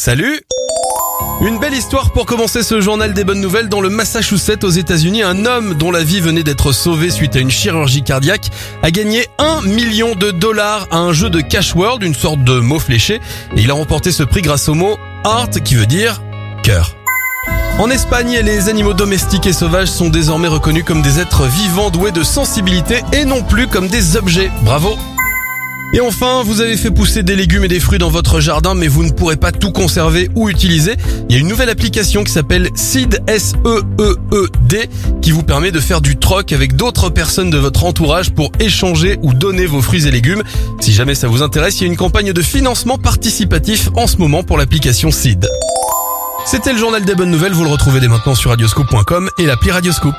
Salut une belle histoire pour commencer ce journal des bonnes nouvelles. Dans le Massachusetts aux États-Unis, un homme dont la vie venait d'être sauvée suite à une chirurgie cardiaque a gagné 1 million de dollars à un jeu de Cash World, une sorte de mot fléché. Et il a remporté ce prix grâce au mot Heart qui veut dire cœur. En Espagne, les animaux domestiques et sauvages sont désormais reconnus comme des êtres vivants doués de sensibilité et non plus comme des objets. Bravo et enfin, vous avez fait pousser des légumes et des fruits dans votre jardin, mais vous ne pourrez pas tout conserver ou utiliser. Il y a une nouvelle application qui s'appelle Seed S-E-E-E-D qui vous permet de faire du troc avec d'autres personnes de votre entourage pour échanger ou donner vos fruits et légumes. Si jamais ça vous intéresse, il y a une campagne de financement participatif en ce moment pour l'application Seed. C'était le journal des bonnes nouvelles, vous le retrouvez dès maintenant sur radioscoop.com et l'appli Radioscoop.